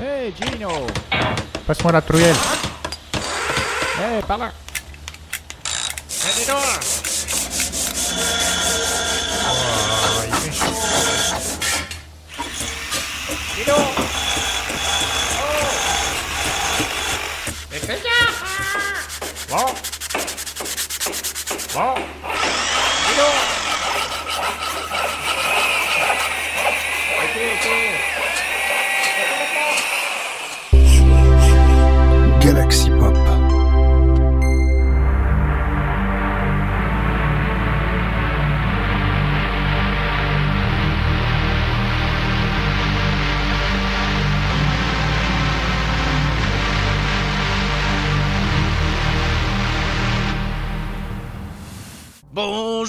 Hey Gino. Passe-moi la truelle. Hey, par là Eh, dis donc Oh, il fait chaud. Dis donc Oh Mais fais gaffe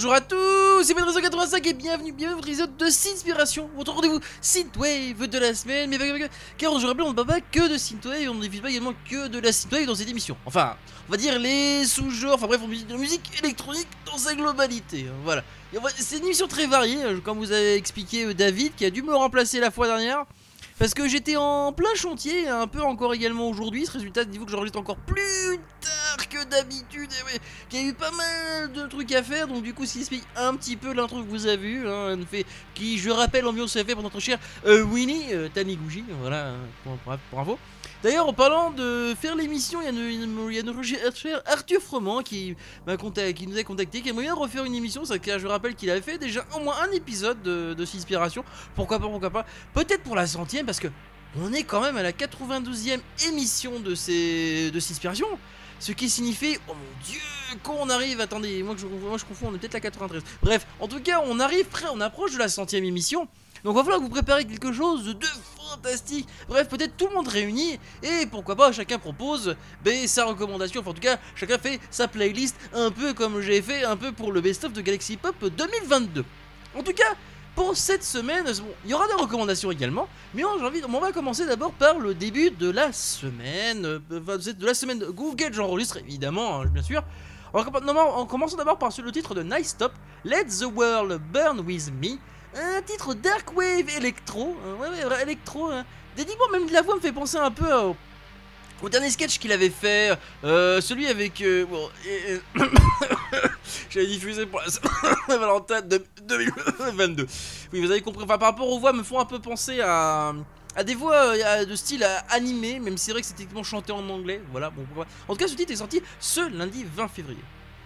Bonjour à tous, c'est Pedro85 et bienvenue, bienvenue dans l'épisode de Synspiration, votre rendez-vous Synthwave de la semaine, mais car je rappelle, on ne parle pas que de Synthwave, on ne diffuse pas également que de la Synthwave dans cette émission. Enfin, on va dire les sous-genres, enfin bref, on musique de musique électronique dans sa globalité, hein, voilà. Et C'est une émission très variée, euh, comme vous avez expliqué euh, David, qui a dû me remplacer la fois dernière. Parce que j'étais en plein chantier, un peu encore également aujourd'hui. Ce résultat, dites-vous que j'enregistre encore plus tard que d'habitude. Ouais, qu'il y a eu pas mal de trucs à faire, donc du coup, s'il explique un petit peu l'intro que vous avez vu, hein, qui, je rappelle, s'est fait pour notre cher euh, Winnie euh, Taniguchi, voilà, pour. D'ailleurs, en parlant de faire l'émission, il y a, une- il Arthur Froment qui, nous a contacté, qui aimerait bien refaire une émission. Ça, je rappelle qu'il avait fait déjà au moins un épisode de, de. Pourquoi pas, pourquoi pas. Peut-être pour la centième, parce que on est quand même à la 92e émission de ces de Inspiration. Ce qui signifie, oh mon dieu, quand on arrive, attendez, moi je, moi, je confonds, on est peut-être la 93. Bref, en tout cas, on arrive près, on approche de la centième émission. Donc il va falloir que vous préparez quelque chose de fantastique. Bref, peut-être tout le monde réuni et pourquoi pas chacun propose ben, sa recommandation. Enfin, en tout cas, chacun fait sa playlist un peu comme j'ai fait un peu pour le best-of de Galaxy Pop 2022. En tout cas, pour cette semaine, bon, il y aura des recommandations également, mais on, envie, on va commencer d'abord par le début de la semaine, euh, de la semaine Google, j'enregistre évidemment, hein, bien sûr. Non, en commençant d'abord par le titre de Nice Stop, Let the World Burn With Me, un titre dark wave électro, hein, ouais, ouais, électro. Hein. Dédiquement, même la voix me fait penser un peu au, dernier sketch qu'il avait fait, euh, celui avec. euh, bon, J'avais diffusé pour la Saint-Valentin de 2022. Oui, vous avez compris. Enfin, par rapport aux voix, me font un peu penser à. À des voix euh, de style euh, animé, même si c'est vrai que c'est techniquement chanté en anglais. Voilà, bon, pourquoi. En tout cas, ce titre est sorti ce lundi 20 février.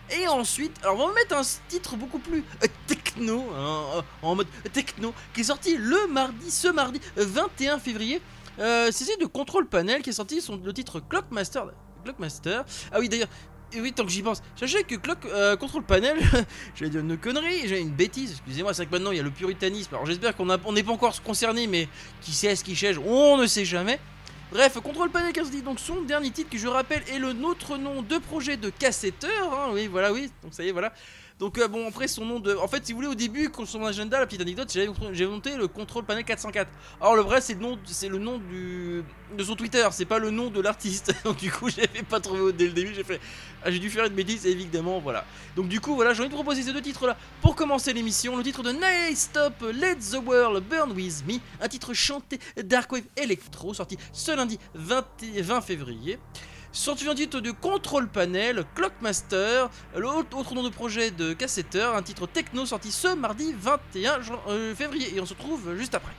Et ensuite, alors on va mettre un titre beaucoup plus euh, techno, hein, euh, en mode techno, qui est sorti le mardi, ce mardi euh, 21 février. Euh, c'est de Control Panel qui est sorti son, le titre Clockmaster. Clockmaster. Ah oui, d'ailleurs, oui, tant que j'y pense, sachez que Clock euh, Control Panel, j'allais dire une connerie, j'ai une bêtise, excusez-moi, c'est que maintenant il y a le puritanisme. Alors j'espère qu'on n'est pas encore concerné, mais qui sait ce qui cherche, on ne sait jamais. Bref, Control Panel sorti donc son dernier titre qui je rappelle est le nôtre nom de projet de cassetteur. hein, oui, voilà, oui. Donc ça y est, voilà. Donc euh, bon, après son nom de. En fait, si vous voulez, au début, son agenda, la petite anecdote, j'ai monté le Control Panel 404. Alors le vrai, c'est le nom, c'est le nom du de son Twitter, c'est pas le nom de l'artiste. Donc du coup, j'avais pas trouvé dès le début. J'ai fait, ah, j'ai dû faire une bêtise, évidemment, voilà. Donc du coup, voilà, j'ai envie de proposer ces deux titres-là pour commencer l'émission. Le titre de Night Stop, Let the World Burn With Me, un titre chanté Darkwave Electro, sorti ce lundi 20, 20 février. Sorti titre de Control Panel, Clockmaster, l'autre autre nom de projet de cassetteur, un titre techno sorti ce mardi 21 jan- euh, février. Et on se retrouve juste après.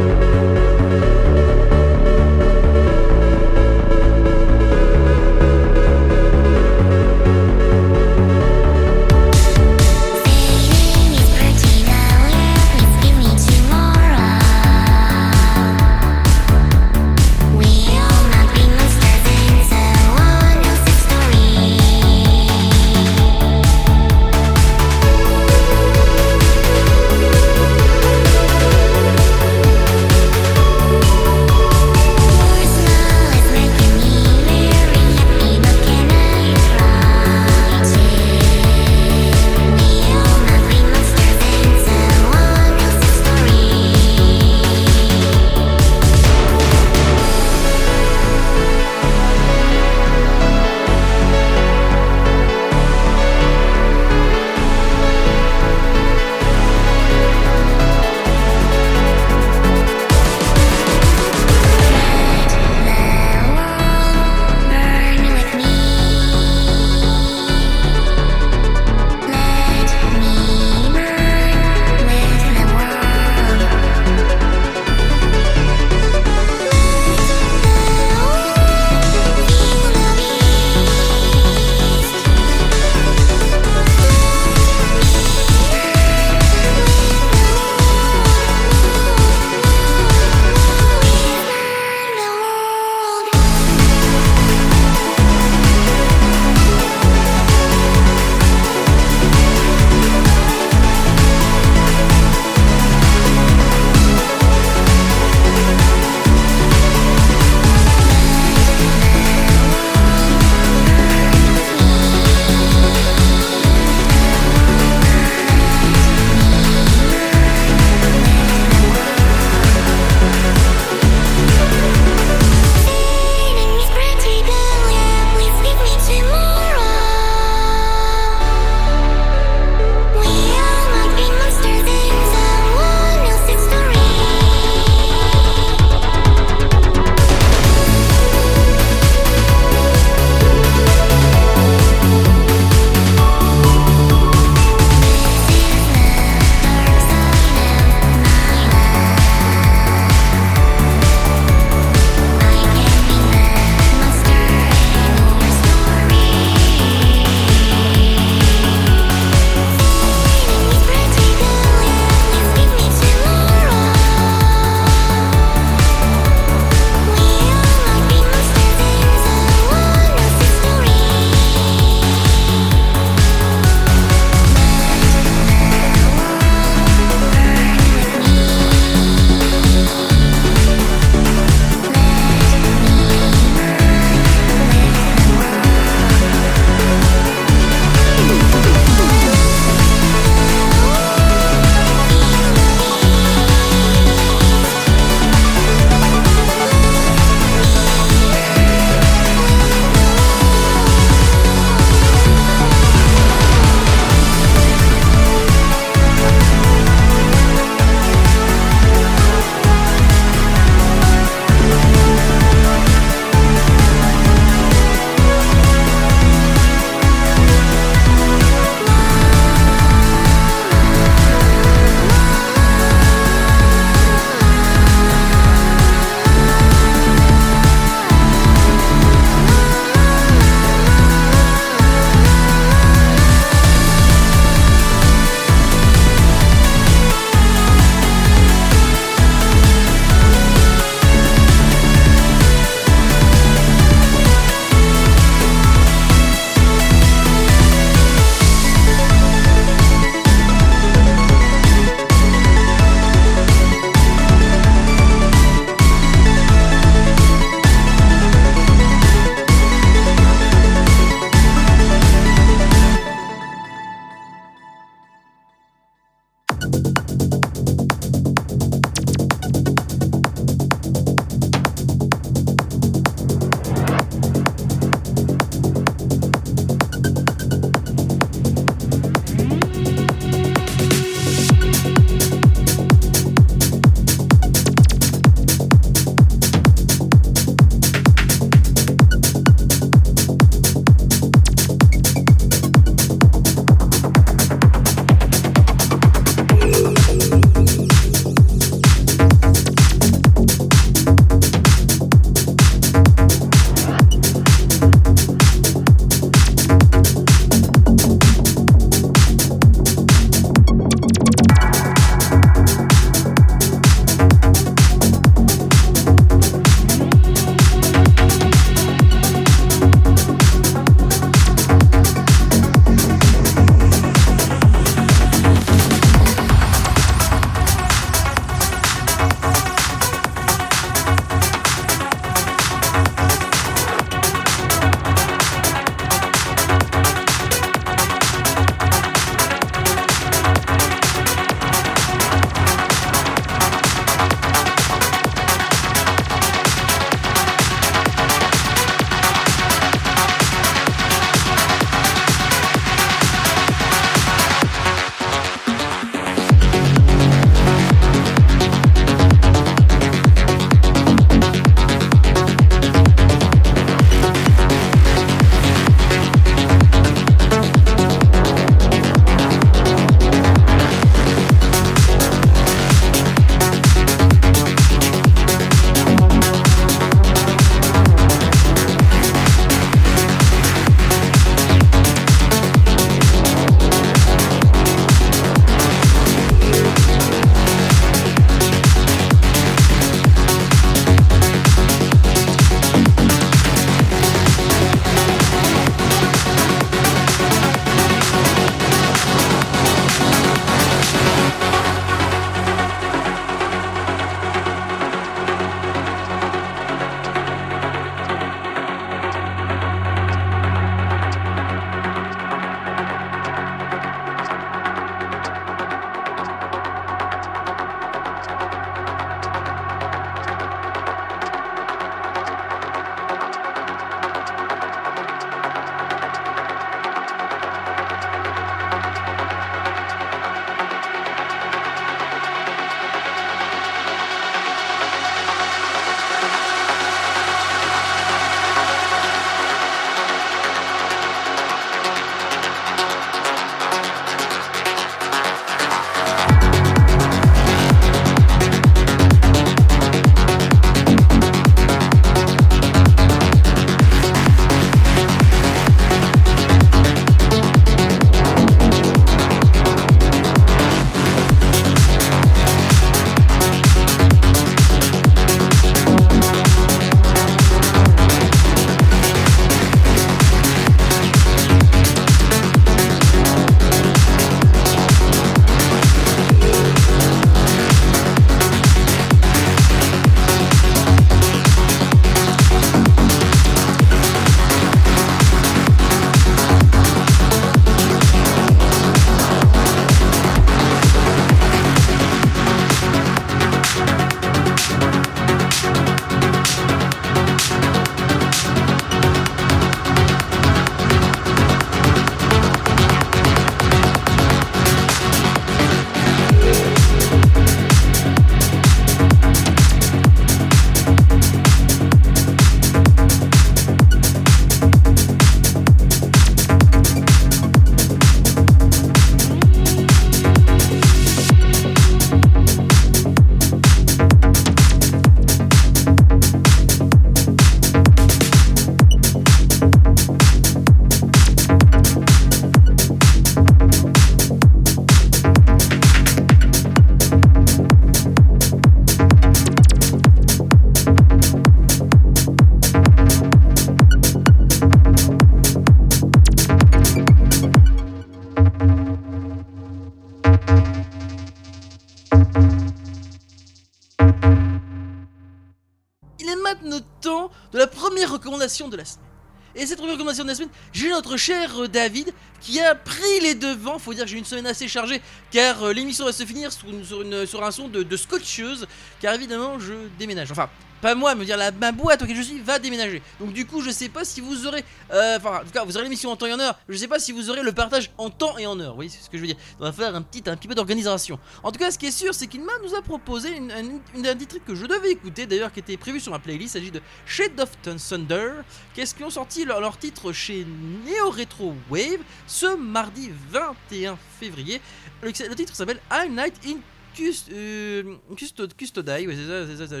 Cher euh, David qui a pris les devants. Faut dire que j'ai une semaine assez chargée car euh, l'émission va se finir sur un son de, de scotcheuse. Car évidemment, je déménage. Enfin, pas moi, me dire la ma boîte auquel je suis va déménager. Donc du coup, je sais pas si vous aurez, euh, enfin, en tout cas, vous aurez l'émission en temps et en heure. Je sais pas si vous aurez le partage en temps et en heure. Voyez c'est ce que je veux dire. On va faire un petit, un peu d'organisation. En tout cas, ce qui est sûr, c'est qu'il m'a nous a proposé une, une, une- que je devais écouter, d'ailleurs, qui était prévu sur ma playlist. Il s'agit de Shade of Thunder. Qu'est-ce qu'ils ont sorti leur, leur titre chez Neo Retro Wave ce mardi 21 février. Le, le titre s'appelle I'm Night in Cust, euh, Custod- Custodai. C'est ça, c'est ça,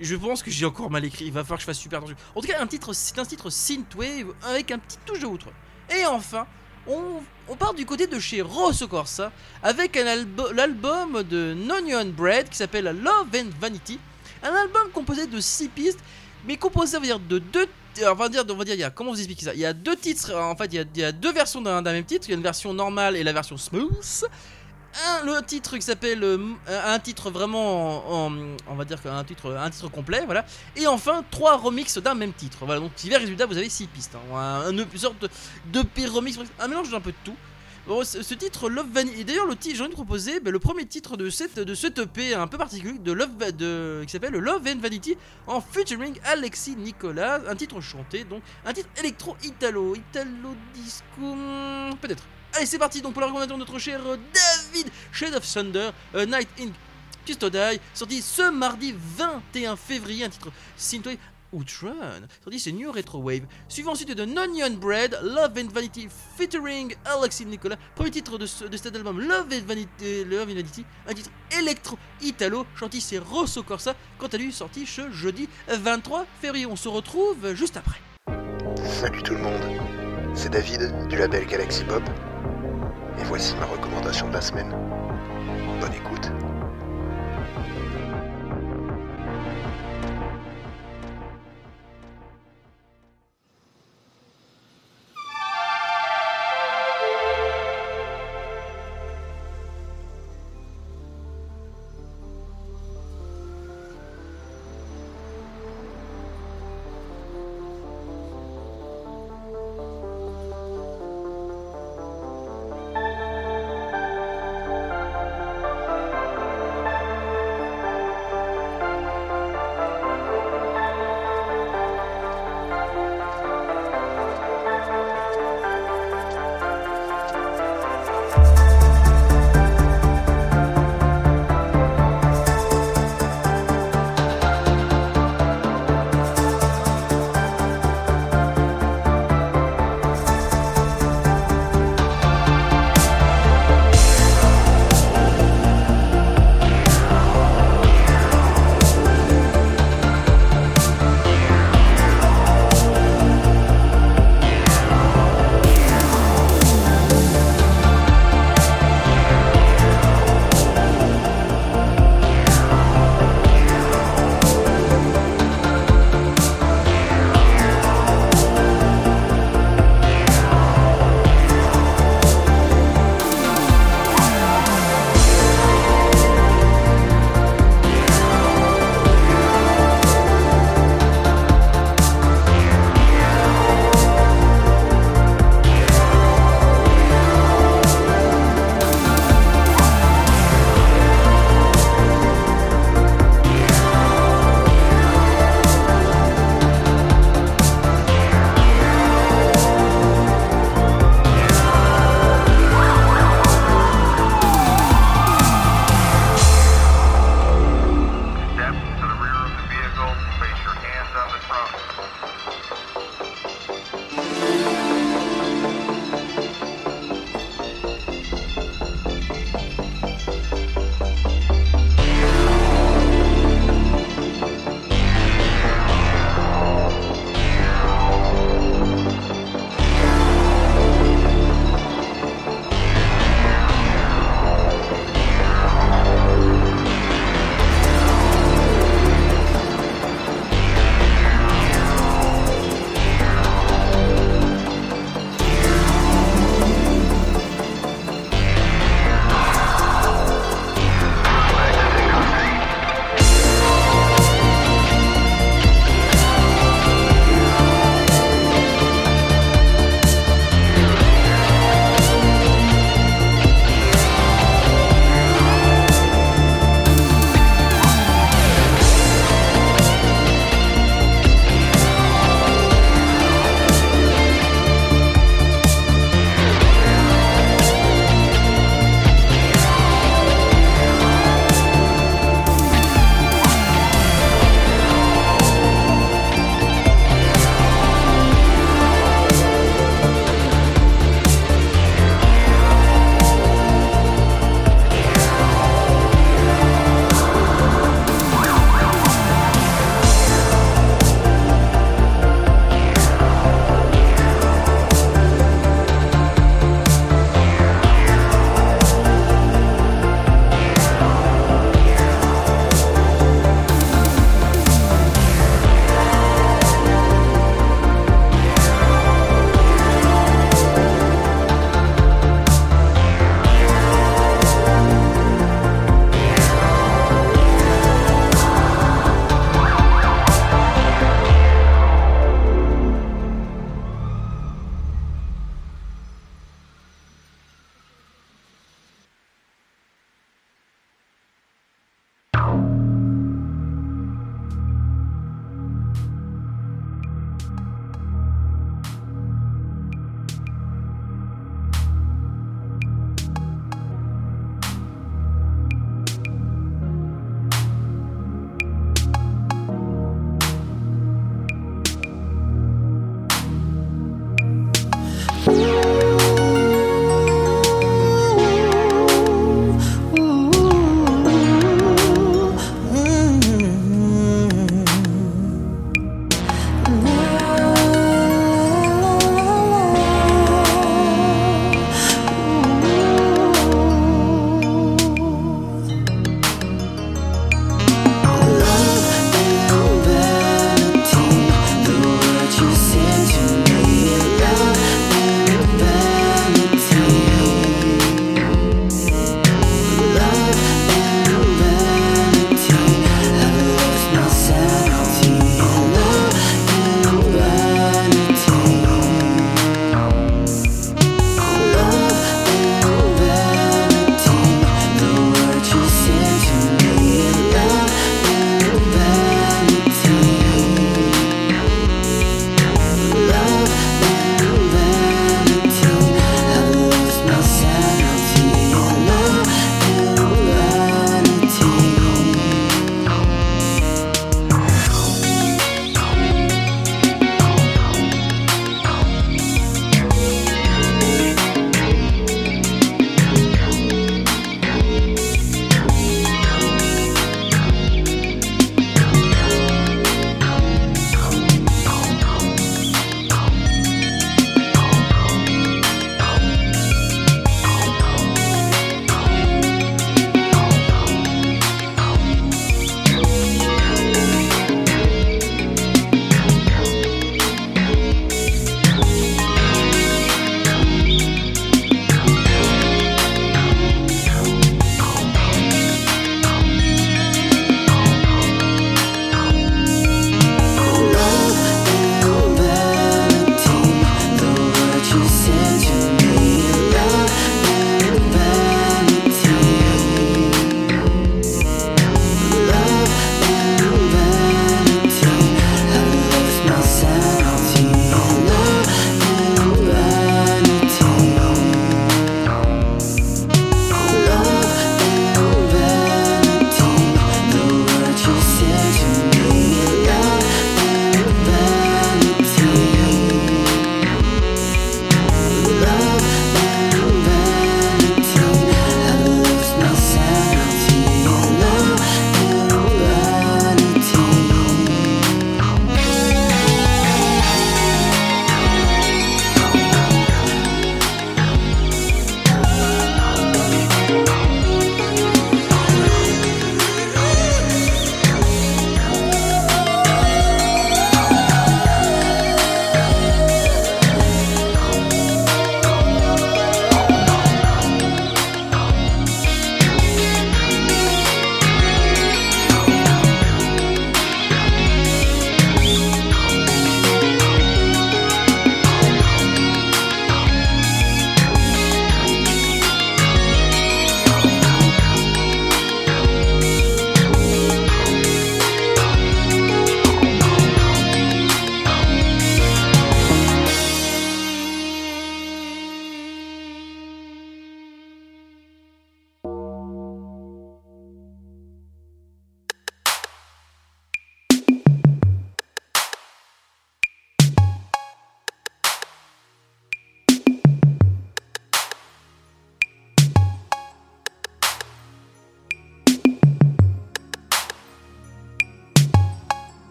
Je, pense que j'ai encore mal écrit. Il va falloir que je fasse super attention. En tout cas, un titre, c'est un titre synthwave avec un petit touche de outre. Et enfin, on, part du côté de chez Rosso Corsa avec l'album de Nonion Bread qui s'appelle Love and Vanity. Un album composé de 6 pistes, mais composé on va dire de deux. On va dire, on va dire, il y a, comment vous expliquer ça? Il y a deux titres, en fait, il y a, il y a deux versions d'un même titre. Il y a une version normale et la version smooth. Un, le titre qui s'appelle euh, un titre vraiment en, en- on va dire qu'un titre un titre complet voilà. Et enfin trois remixes d'un même titre. Voilà donc divers résultats vous avez six pistes hein. un, un- une sorte de, de P remix un mélange d'un peu de tout. Ce, titre Love Vanity et d'ailleurs le titre j'ai envie de proposer ben, le premier titre de cette de cette EP un peu particulier de Love de qui s'appelle Love and Vanity en featuring Alexis Nicolas un titre chanté donc un titre électro italo italo disco hmm, peut-être Allez, c'est parti donc pour la recommandation de notre cher euh, David Shade of Thunder, A Night in Custodai, sorti ce mardi 21 février, un titre Synthwave Outrun, sorti c'est New Retro Wave. Suivant ensuite de Nonion Bread, Love and Vanity featuring Alexis Nicolas, premier titre de, ce- de cet album Love and Vanity, Love un titre électro-italo, chanté c'est Rosso Corsa, quant à lui sorti ce jeudi 23 février. On se retrouve juste après. Salut tout le monde, c'est David du label Galaxy Pop et voici ma recommandation de la semaine. Bonne écoute.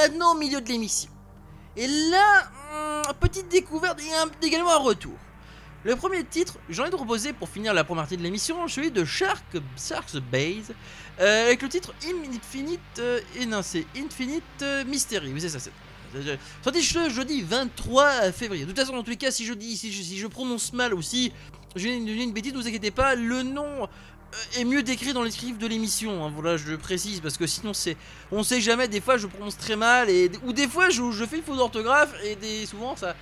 Maintenant au milieu de l'émission. Et là, hum, petite découverte et également un retour. Le premier titre, j'ai envie de proposer pour finir la première partie de l'émission, celui de Shark, Shark's Base, euh, avec le titre Infinite, euh, Infinite euh, Mystery, oui c'est ça, c'est c'est- Sorti jeudi 23 février. De toute façon, dans tous les cas, si je dis, si je, prononce mal ou si j'ai une, une bêtise, ne vous inquiétez pas, le nom euh, est mieux décrit dans les scripts de l'émission. hein, voilà, je précise parce que sinon c'est, on sait jamais. Des fois, je prononce très mal et ou des fois, je, fais une faute d'orthographe et des, souvent ça.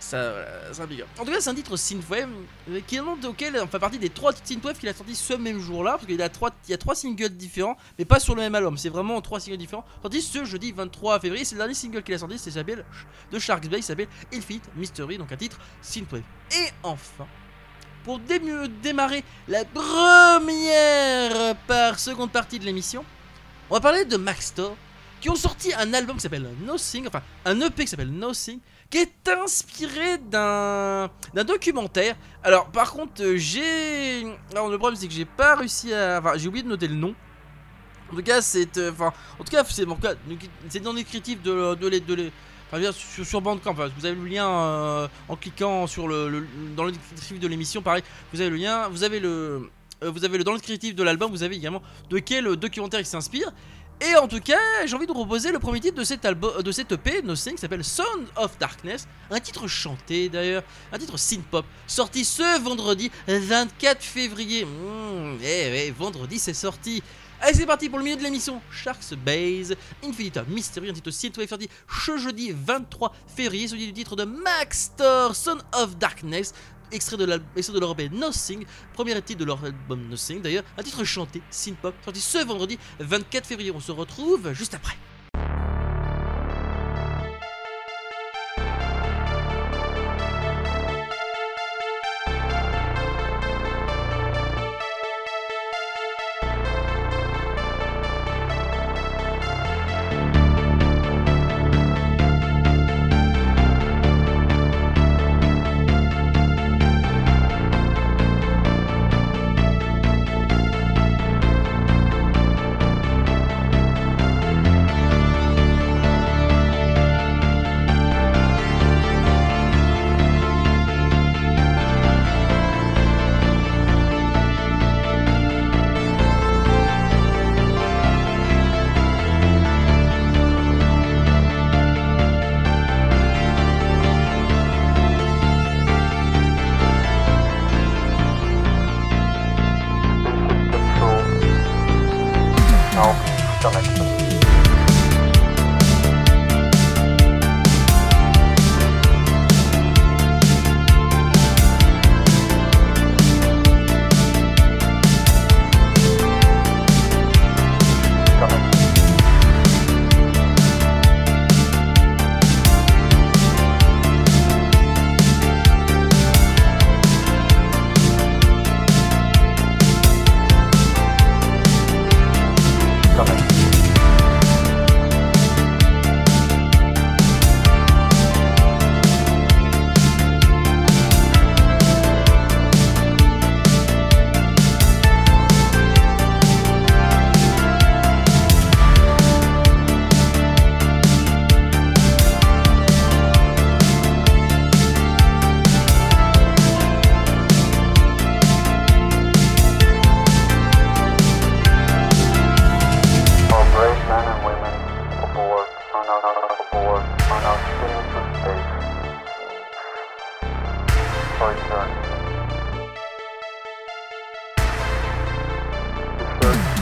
Ça, voilà, up. En tout cas, c'est un titre synthwave euh, qui est auquel on fait partie des trois titres synthwave qu'il a sorti ce même jour-là parce qu'il a trois, il y a trois singles différents, mais pas sur le même album. C'est vraiment trois singles différents. Sorti ce jeudi 23 février. C'est le dernier single qu'il a sorti. C'est s'appelle de Shark's Bay. S'appelle Infinite Mystery, donc un titre synthwave. Et enfin, pour dé- démarrer la première par seconde partie de l'émission, on va parler de Maxtor qui ont sorti un album qui s'appelle Nothing, enfin un EP qui s'appelle Nothing, qui est inspiré d'un documentaire. Alors par contre, euh, j'ai alors le problème c'est que j'ai pas réussi à enfin j'ai oublié de noter le nom. En tout cas, c'est euh, enfin en tout cas, c'est dans le descriptif de de les de les Enfin, sur, sur Bandcamp, que vous avez le lien euh, en cliquant sur le, dans le descriptif de l'émission, pareil, vous avez le lien, vous avez le, euh, vous avez le dans le descriptif de l'album, vous avez également de quel documentaire il s'inspire. Et en tout cas, j'ai envie de vous proposer le premier titre de cet album, de cette EP, Nothing, qui s'appelle Sound of Darkness, un titre chanté d'ailleurs, un titre synth-pop, sorti ce vendredi 24 février. Mmh, eh, eh, vendredi c'est sorti. Allez, c'est parti pour le milieu de l'émission. Sharks Base, Infinita Mystery, un titre synthwave sorti ce jeudi 23 février, celui du titre de Max Thor, Son of Darkness, extrait de l'al- extrait de leur EP Nothing, premier titre de leur album Nothing d'ailleurs, un titre chanté, synth-pop, sorti ce vendredi 24 février. On se retrouve juste après.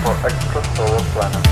for extra solar planets.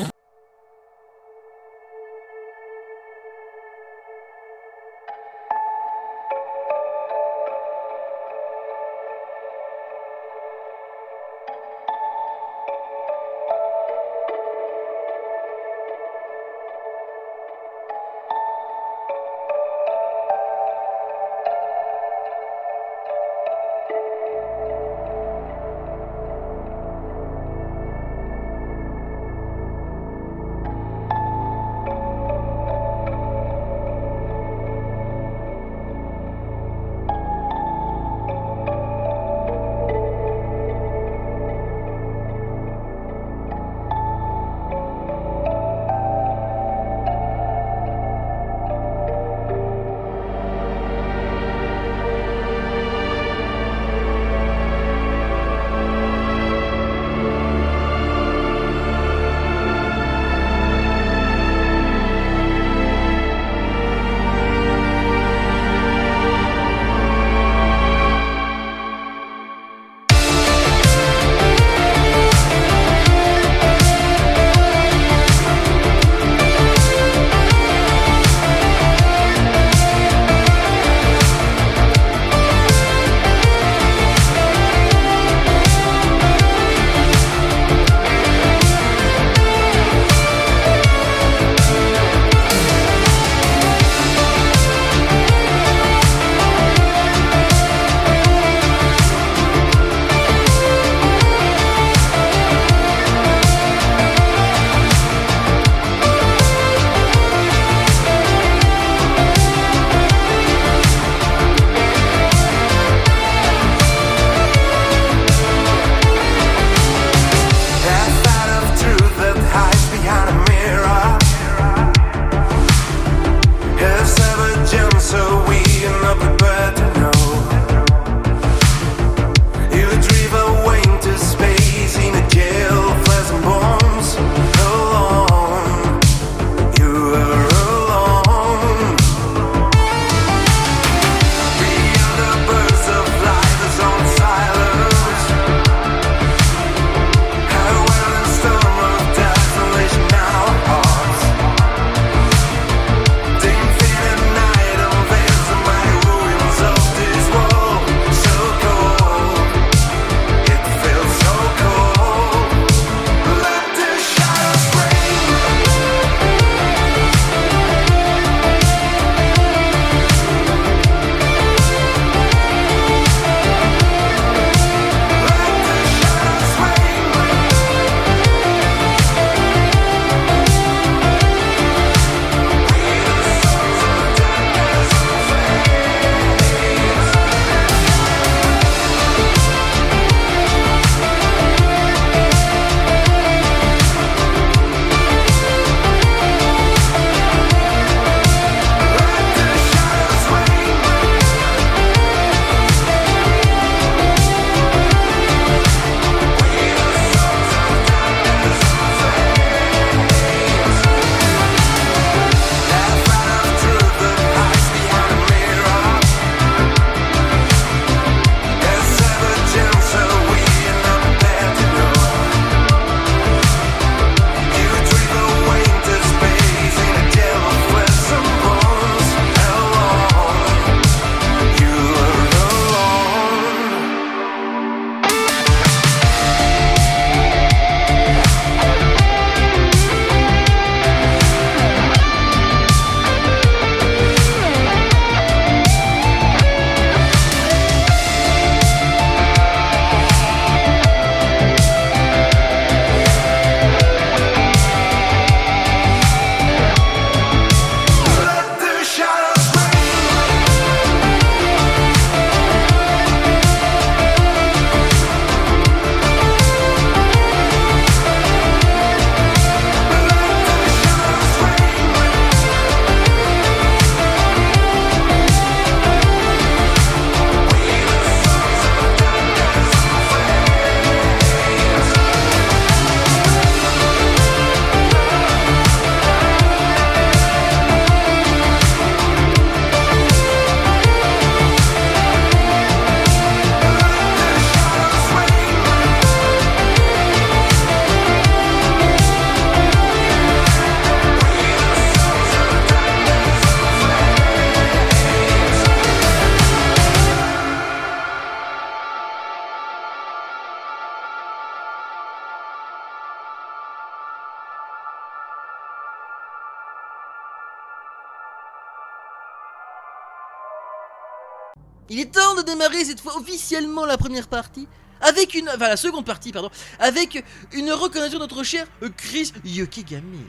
Démarrer cette fois officiellement la première partie. Avec une. Enfin, la seconde partie, pardon. Avec une reconnaissance de notre cher Chris Yokigami.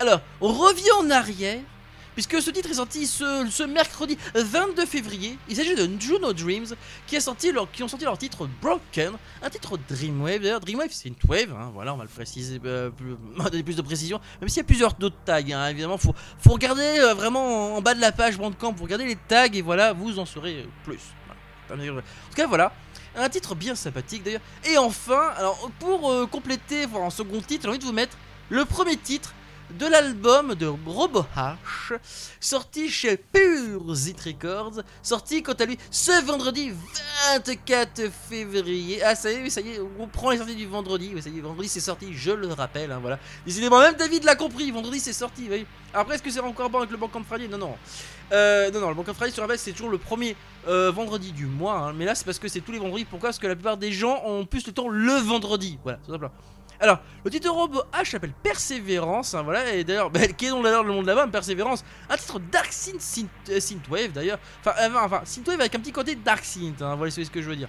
Alors, on revient en arrière. Puisque ce titre est sorti ce, mercredi 22 février, il s'agit de Juno Dreams qui, a sorti leur, qui ont sorti leur titre Broken, un titre Dreamwave. D'ailleurs, Dreamwave c'est une wave, hein, voilà, on va le préciser, euh, donner plus de précision, même s'il y a plusieurs d'autres tags, hein, évidemment, faut, faut regarder euh, vraiment en, en bas de la page Bandcamp, vous regardez les tags et voilà, vous en saurez euh, plus. En tout cas, voilà. Un titre bien sympathique d'ailleurs. Et enfin, pour euh, compléter, voilà, en second titre, j'ai envie de vous mettre le premier titre de l'album de Robo H, sorti chez Pure Zit Records, sorti quant à lui ce vendredi 24 février. Ah, ça y est, ça y est, on prend les sorties du vendredi. Vendredi c'est sorti, je le rappelle, hein, voilà. Décidément, même David l'a compris, vendredi c'est sorti. Après, est-ce que c'est encore bon avec le Bank of Friday? Non, non. Euh, non, non, le Bank Friday sur la base c'est toujours le premier euh, vendredi du mois, hein, mais là c'est parce que c'est tous les vendredis. Pourquoi? Parce que la plupart des gens ont plus le temps le vendredi. Voilà, tout simplement. Alors, le titre Robo H s'appelle Persévérance, hein, voilà, et d'ailleurs, bah, qui est donc d'ailleurs le monde de la Persévérance, un titre Dark Synth, synth, euh, Synthwave d'ailleurs, enfin, euh, enfin, Synthwave avec un petit côté Dark Synth, hein, voilà, ce que je veux dire.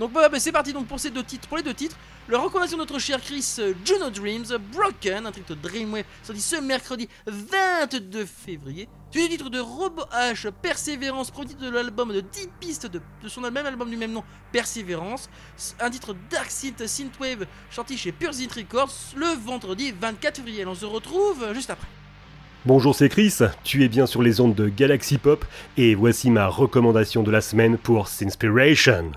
Donc bah, bah, c'est parti donc pour ces deux titres, pour les deux titres, la recommandation de notre cher Chris euh, Juno Dreams, Broken, un titre Dreamwave, sorti ce mercredi 22 février, suivi du titre de Robo H, Persévérance, titre de l'album de 10 pistes de, son même album du même nom, Persévérance, un titre Dark Synth, Synthwave, sorti chez Pure Records le vendredi 24 février. On se retrouve juste après. Bonjour, c'est Chris, tu es bien sur les ondes de Galaxy Pop et voici ma recommandation de la semaine pour Sinspiration.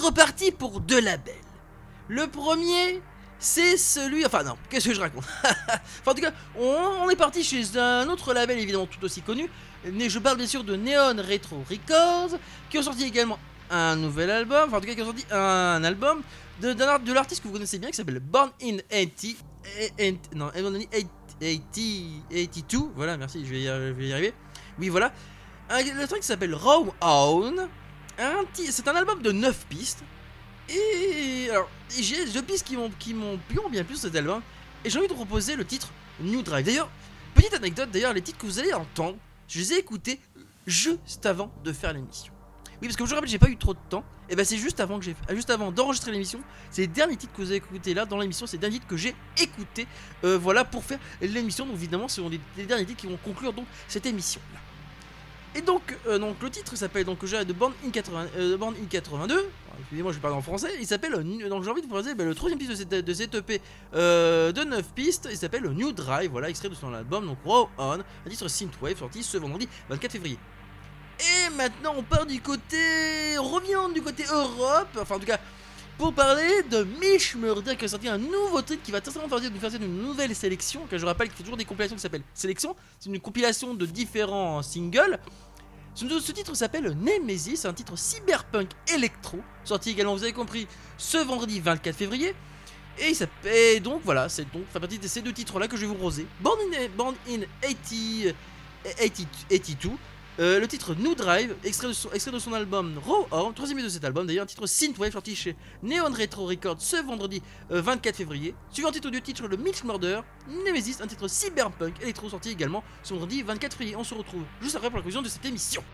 Reparti pour deux labels. Le premier, c'est celui. Enfin, non, qu'est-ce que je raconte? En tout cas, on, est parti chez un autre label évidemment tout aussi connu. Mais je parle bien sûr de Neon Retro Records, qui ont sorti également un nouvel album. Enfin, en tout cas, qui ont sorti un album de, l'artiste que vous connaissez bien qui s'appelle Born in 80. eh, eh, Non, Born in 80 82. Voilà, merci, je vais y, arriver. Oui, voilà. Un, le truc qui s'appelle Raw Own. C'est un album de 9 pistes. Et alors, j'ai deux pistes qui m'ont qui m'ont bien plu sur cet album. Et j'ai envie de proposer le titre New Drive. D'ailleurs, petite anecdote, d'ailleurs, les titres que vous allez entendre, je les ai écoutés juste avant de faire l'émission. Oui, parce que je vous rappelle, j'ai pas eu trop de temps. Et ben c'est juste avant que j'ai, juste avant d'enregistrer l'émission. C'est les derniers titres que vous avez écoutés là dans l'émission. C'est les derniers titres que j'ai écoutés. euh, voilà pour faire l'émission. Donc évidemment, ce sont les, les derniers titres qui vont conclure donc cette émission là. Et donc, euh, donc le titre s'appelle donc j'ai de Born in 80, euh, Born in 82. Alors, Excusez-moi, je parle en français. Il s'appelle euh, donc j'ai envie de vous proposer bah, le troisième piste de cette, de cette EP euh, de 9 pistes. Il s'appelle New Drive. Voilà, extrait de son album donc Raw On, un titre synthwave sorti ce vendredi 24 février. Et maintenant, on part du côté. On revient du côté Europe. Enfin, en tout cas, pour parler de Mish Murder qui a sorti un nouveau titre qui va certainement faire nous faire une nouvelle sélection. Que je rappelle qu'il fait toujours des compilations qui s'appellent Sélection. C'est une compilation de différents singles. Ce, titre s'appelle Nemesis, un titre cyberpunk électro, sorti également, vous avez compris, ce vendredi 24 février. Et il s'appelle donc voilà, c'est donc fait partie de ces deux titres là que je vais vous proposer. Born in, in 80, 80 82, euh, le titre New Drive, extrait de son, album Raw Horn, troisième de cet album d'ailleurs, un titre Synthwave sorti chez Neon Retro Records ce vendredi euh, 24 février. Suivant titre du titre le Mitch Murder, Nemesis, un titre cyberpunk électro sorti également ce vendredi 24 février. On se retrouve juste après pour la conclusion de cette émission.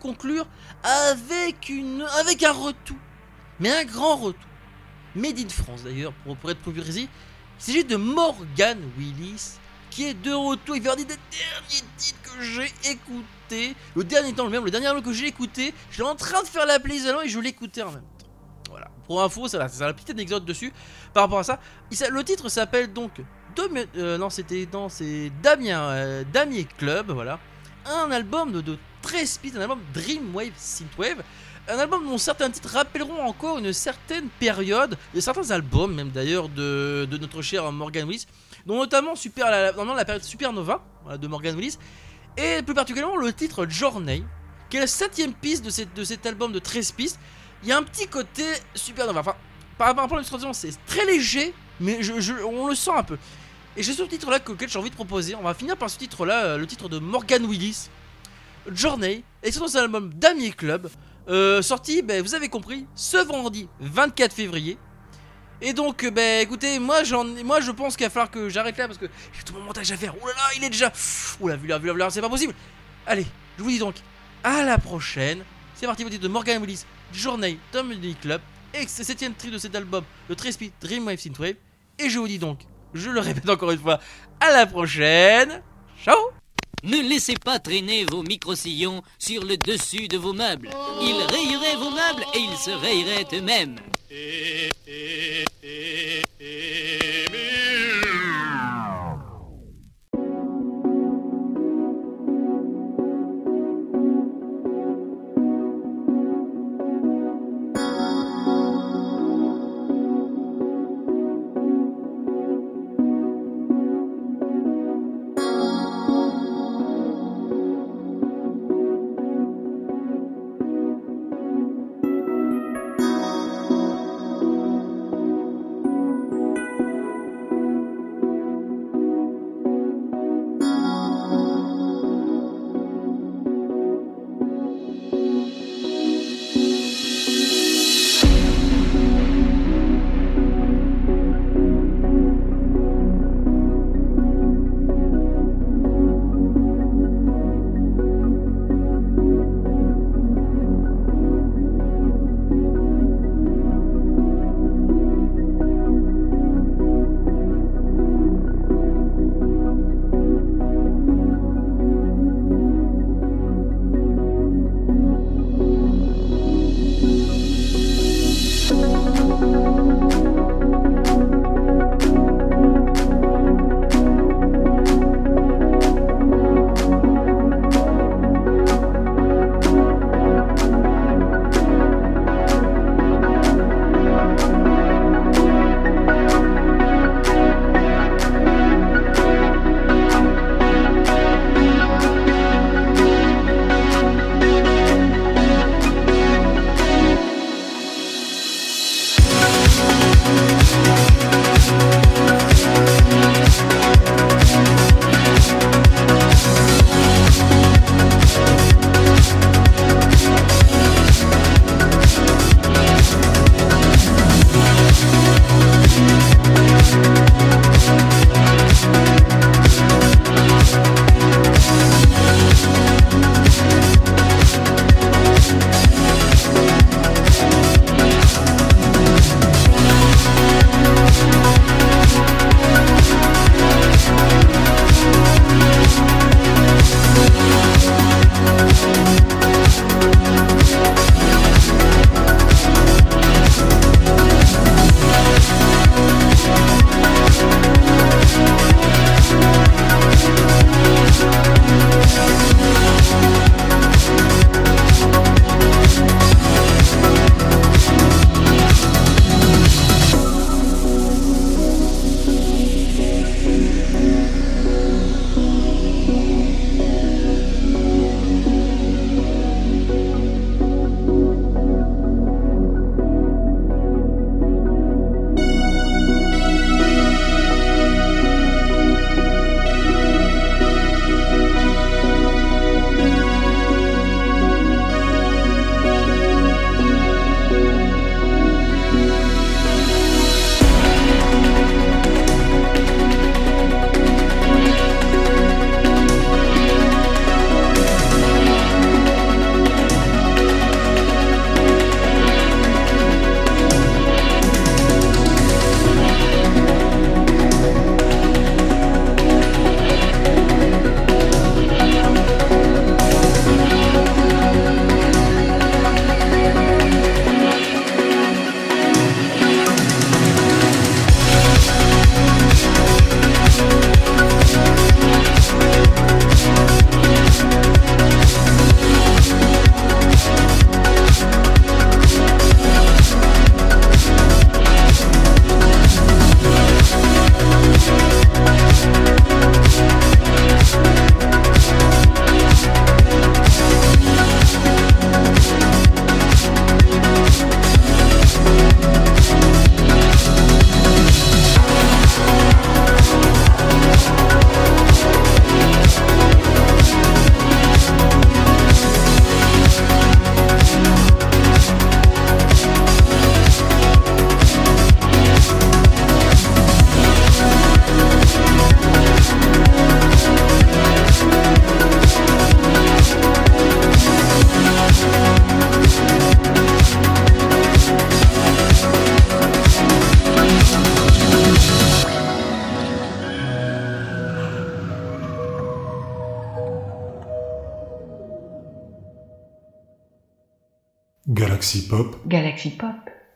Conclure avec une, avec un retour, mais un grand retour. Made in France d'ailleurs, pour, pour être plus précis. Il s'agit de Morgan Willis, qui est de retour. Il fait partie des derniers titres que j'ai écoutés. Le dernier temps, le même, le dernier album que j'ai écouté, je suis en train de faire la playlist et je l'écoutais en même temps. Voilà. Pour info, ça c'est un petit anecdote dessus par rapport à ça. Le titre s'appelle donc euh, non, c'était non, c'est Damien euh, Damier Club, voilà. Un album de, de 13 pistes, un album Dreamwave Synthwave. Un album dont certains titres rappelleront encore une certaine période, et certains albums même d'ailleurs de, de notre cher Morgan Willis, dont notamment Super, la, la période Supernova de Morgan Willis, et plus particulièrement le titre Journey, qui est la septième piste de, de cet album de 13 pistes. Il y a un petit côté Supernova, enfin, par rapport à l'illustration, c'est très léger, mais on le sent un peu. Et j'ai ce titre-là que- j'ai envie de proposer. On va finir par ce titre-là, euh, le titre de Morgan Willis, Journey, et c'est dans un album Damier Club, euh, sorti, ben, vous avez compris, ce vendredi 24 février. Et donc, euh, ben, écoutez, moi, j'en, moi, je pense qu'il va falloir que j'arrête là parce que j'ai tout mon montage à faire. Oh là là, il est déjà. Là, vu là, vu là, vu là, c'est pas possible. Allez, je vous dis donc, à la prochaine. C'est parti, titre de Morgan Willis, Journey, Damier Club, et c'est septième tri de cet album, le 13 speed Dreamwave Synthwave. Et je vous dis donc, je le répète encore une fois, à la prochaine. Ciao Ne laissez pas traîner vos micro-sillons sur le dessus de vos meubles. Ils rayeraient vos meubles et ils se rayeraient eux-mêmes.